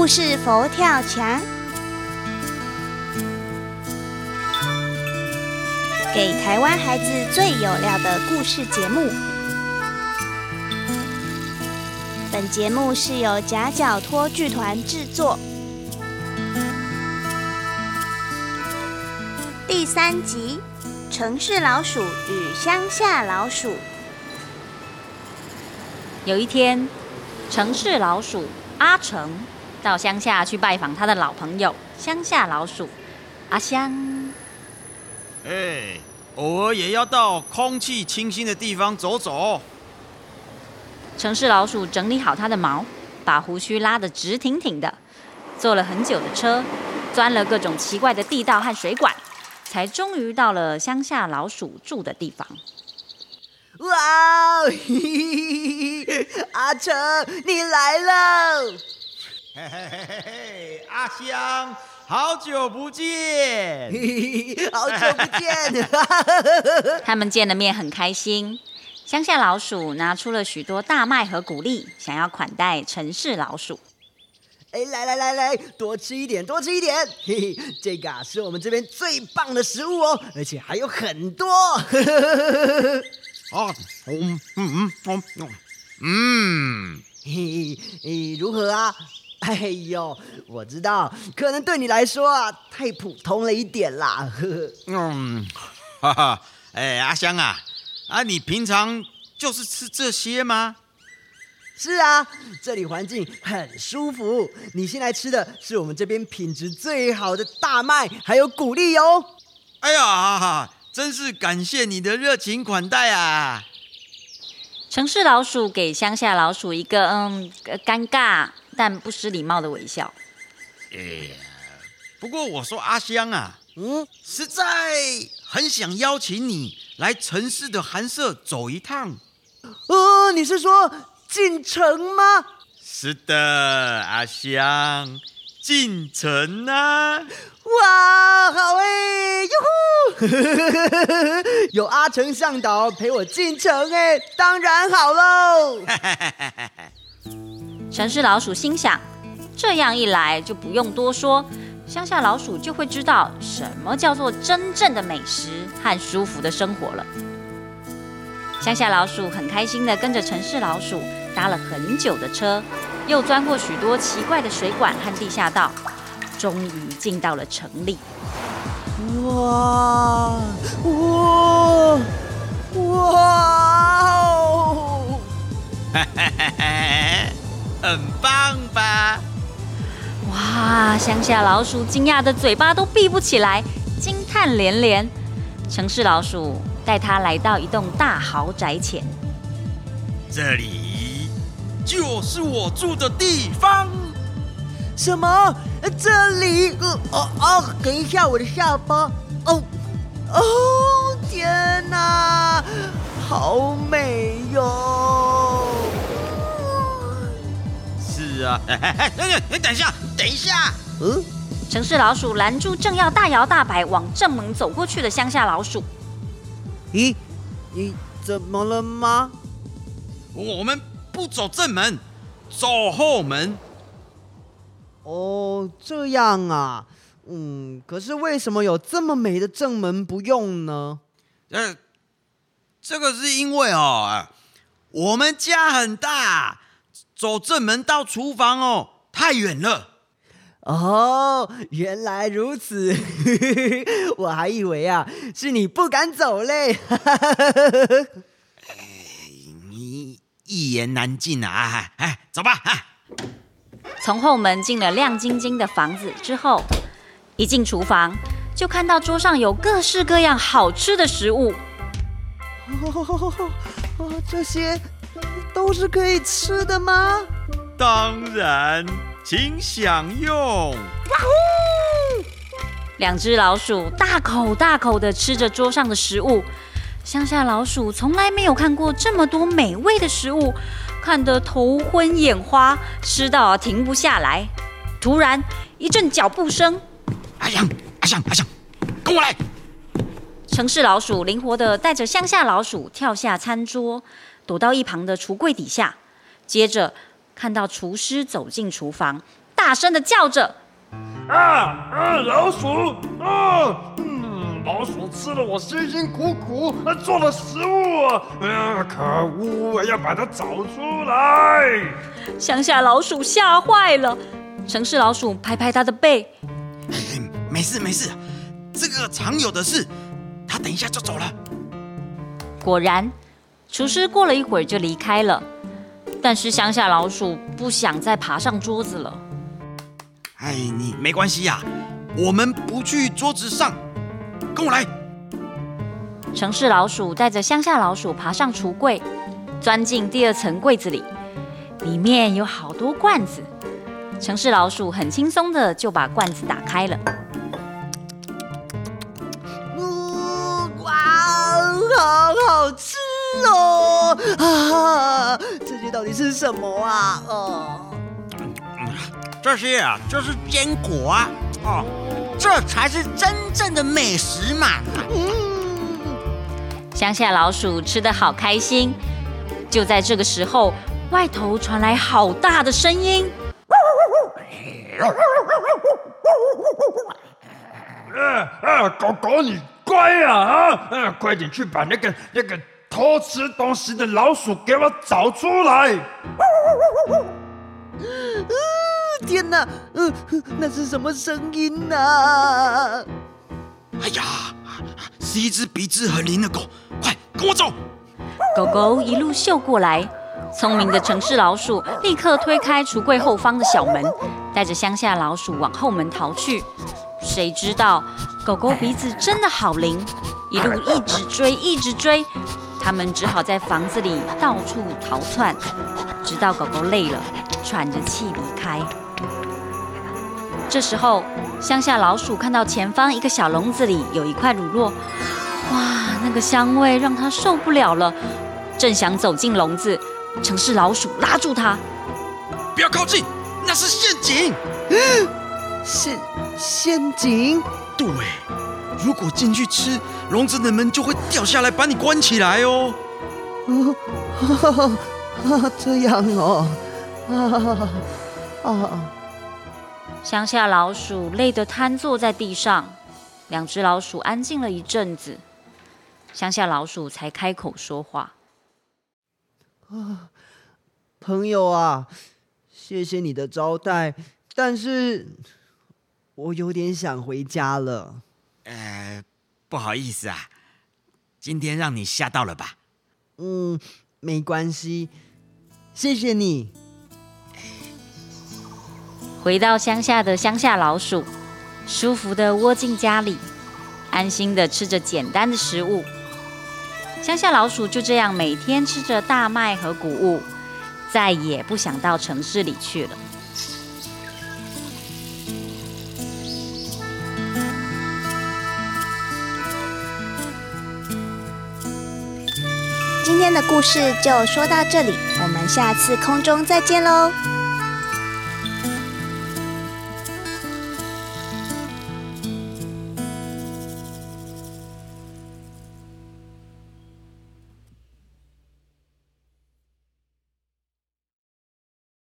故事佛跳墙，给台湾孩子最有料的故事节目。本节目是由夹角托剧团制作。第三集：城市老鼠与乡下老鼠。有一天，城市老鼠阿成到乡下去拜访他的老朋友乡下老鼠阿香。哎，偶尔也要到空气清新的地方走走。城市老鼠整理好它的毛，把胡须拉得直挺挺的，坐了很久的车，钻了各种奇怪的地道和水管，才终于到了乡下老鼠住的地方。哇哦！阿成，你来了！嘿嘿嘿嘿嘿，阿香，好久不见！好久不见！他们见了面很开心。乡下老鼠拿出了许多大麦和谷粒，想要款待城市老鼠。哎，来来来来，多吃一点，多吃一点！嘿嘿，这个啊是我们这边最棒的食物哦，而且还有很多。哦，嗯嗯嗯嗯嗯，嘿嘿，如何啊？哎呦，我知道，可能对你来说啊太普通了一点啦。嗯，哈哈，哎，阿香啊，啊，你平常就是吃这些吗？是啊，这里环境很舒服。你现在吃的是我们这边品质最好的大麦，还有谷粒哦。哎呀！真是感谢你的热情款待啊！城市老鼠给乡下老鼠一个嗯尴尬但不失礼貌的微笑。哎呀，不过我说阿香啊，嗯，实在很想邀请你来城市的寒舍走一趟。哦，你是说进城吗？是的，阿香。进城啊！哇，好哎，哟呼！有阿成向导陪我进城哎，当然好喽。城市老鼠心想，这样一来就不用多说，乡下老鼠就会知道什么叫做真正的美食和舒服的生活了。乡下老鼠很开心的跟着城市老鼠搭了很久的车。又钻过许多奇怪的水管和地下道，终于进到了城里。哇哇哇很棒吧？哇！乡下老鼠惊讶的嘴巴都闭不起来，惊叹连连。城市老鼠带他来到一栋大豪宅前，这里。就是我住的地方。什么？这里？哦哦，等一下，我的下巴。哦哦，天哪，好美哟！是啊，哎哎哎，等等，你等一下，等一下。嗯。城市老鼠拦住正要大摇大摆往正门走过去的乡下老鼠。咦，你怎么了吗？我们。不走正门，走后门。哦，这样啊，嗯，可是为什么有这么美的正门不用呢？呃，这个是因为哦，我们家很大，走正门到厨房哦太远了。哦，原来如此，我还以为啊是你不敢走嘞。你一言难尽啊！哎，走吧！从后门进了亮晶晶的房子之后，一进厨房就看到桌上有各式各样好吃的食物。哦，这些都是可以吃的吗？当然，请享用哇。两只老鼠大口大口的吃着桌上的食物。乡下老鼠从来没有看过这么多美味的食物，看得头昏眼花，吃到停不下来。突然一阵脚步声，阿香，阿香，阿香，跟我来！城市老鼠灵活的带着乡下老鼠跳下餐桌，躲到一旁的橱柜底下。接着看到厨师走进厨房，大声的叫着。啊啊！老鼠啊！嗯，老鼠吃了我辛辛苦苦做的食物，啊！可恶！我要把它找出来。乡下老鼠吓坏了，城市老鼠拍拍它的背，没事没事，这个常有的事。他等一下就走了。果然，厨师过了一会儿就离开了，但是乡下老鼠不想再爬上桌子了。哎，你没关系呀，我们不去桌子上，跟我来。城市老鼠带着乡下老鼠爬上橱柜，钻进第二层柜子里，里面有好多罐子。城市老鼠很轻松的就把罐子打开了。好好吃哦！啊，这些到底是什么啊？哦。这些啊，就是坚果啊，哦，这才是真正的美食嘛。嗯乡下老鼠吃的好开心。就在这个时候，外头传来好大的声音。啊啊，狗狗你乖啊啊！啊，快点去把那个那个偷吃东西的老鼠给我找出来。天哪，嗯，那是什么声音呢？哎呀，是一只鼻子很灵的狗，快跟我走！狗狗一路嗅过来，聪明的城市老鼠立刻推开橱柜后方的小门，带着乡下老鼠往后门逃去。谁知道狗狗鼻子真的好灵，一路一直追，一直追，他们只好在房子里到处逃窜，直到狗狗累了，喘着气离开。这时候，乡下老鼠看到前方一个小笼子里有一块乳酪，哇，那个香味让它受不了了，正想走进笼子，城市老鼠拉住它：“不要靠近，那是陷阱！陷陷阱？对，如果进去吃，笼子的门就会掉下来，把你关起来哦。”哦，这样哦，啊啊！乡下老鼠累得瘫坐在地上，两只老鼠安静了一阵子，乡下老鼠才开口说话：“啊，朋友啊，谢谢你的招待，但是我有点想回家了。呃，不好意思啊，今天让你吓到了吧？嗯，没关系，谢谢你。”回到乡下的乡下老鼠，舒服的窝进家里，安心的吃着简单的食物。乡下老鼠就这样每天吃着大麦和谷物，再也不想到城市里去了。天的故事就说到这里，我们下次空中再见喽。